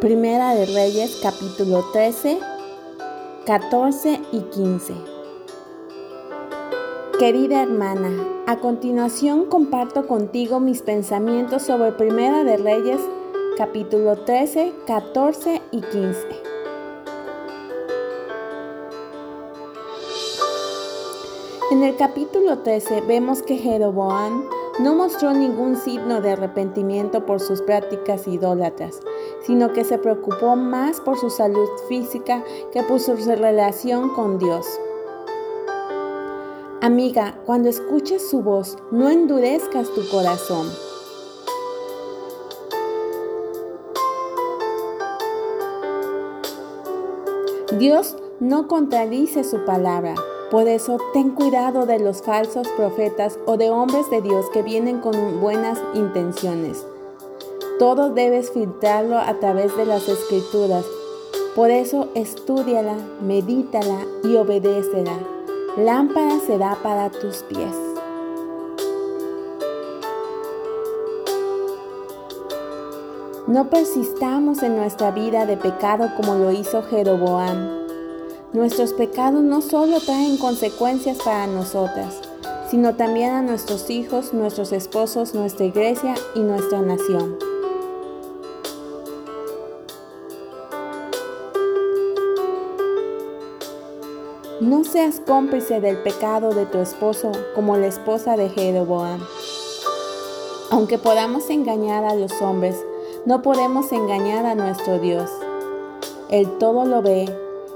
Primera de Reyes capítulo 13, 14 y 15. Querida hermana, a continuación comparto contigo mis pensamientos sobre Primera de Reyes capítulo 13, 14 y 15. En el capítulo 13 vemos que Jeroboam no mostró ningún signo de arrepentimiento por sus prácticas idólatras, sino que se preocupó más por su salud física que por su relación con Dios. Amiga, cuando escuches su voz, no endurezcas tu corazón. Dios no contradice su palabra. Por eso ten cuidado de los falsos profetas o de hombres de Dios que vienen con buenas intenciones. Todo debes filtrarlo a través de las escrituras. Por eso estudiala, medítala y obedécela. Lámpara será para tus pies. No persistamos en nuestra vida de pecado como lo hizo Jeroboam Nuestros pecados no solo traen consecuencias para nosotras, sino también a nuestros hijos, nuestros esposos, nuestra iglesia y nuestra nación. No seas cómplice del pecado de tu esposo como la esposa de Jeroboam. Aunque podamos engañar a los hombres, no podemos engañar a nuestro Dios. Él todo lo ve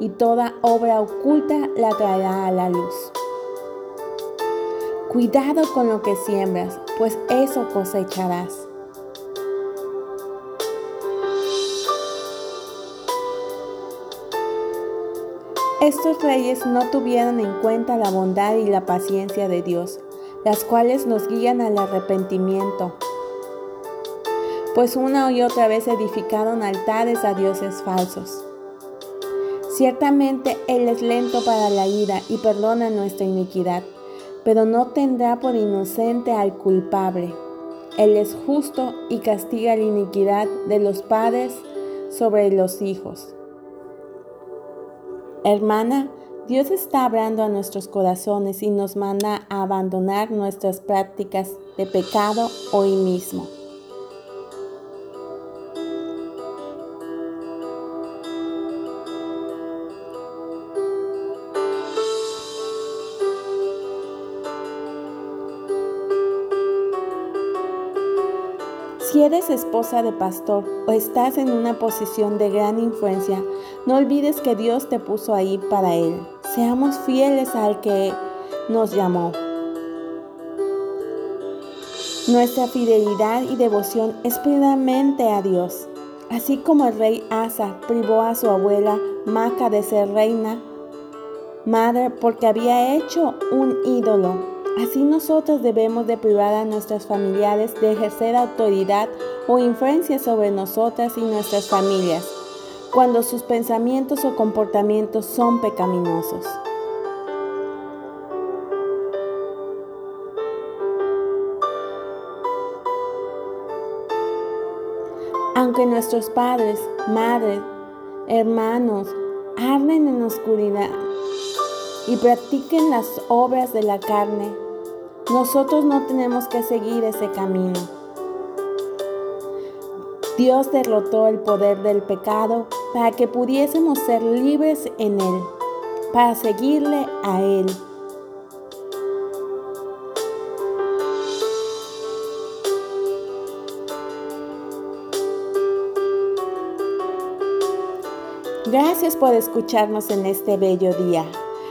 y toda obra oculta la traerá a la luz. Cuidado con lo que siembras, pues eso cosecharás. Estos reyes no tuvieron en cuenta la bondad y la paciencia de Dios, las cuales nos guían al arrepentimiento, pues una y otra vez edificaron altares a dioses falsos. Ciertamente Él es lento para la ira y perdona nuestra iniquidad, pero no tendrá por inocente al culpable. Él es justo y castiga la iniquidad de los padres sobre los hijos. Hermana, Dios está hablando a nuestros corazones y nos manda a abandonar nuestras prácticas de pecado hoy mismo. Si eres esposa de pastor o estás en una posición de gran influencia, no olvides que Dios te puso ahí para Él. Seamos fieles al que nos llamó. Nuestra fidelidad y devoción es plenamente a Dios. Así como el rey Asa privó a su abuela Maca de ser reina, madre porque había hecho un ídolo Así nosotros debemos de privar a nuestros familiares de ejercer autoridad o influencia sobre nosotras y nuestras familias cuando sus pensamientos o comportamientos son pecaminosos. Aunque nuestros padres, madres, hermanos arden en oscuridad y practiquen las obras de la carne, nosotros no tenemos que seguir ese camino. Dios derrotó el poder del pecado para que pudiésemos ser libres en Él, para seguirle a Él. Gracias por escucharnos en este bello día.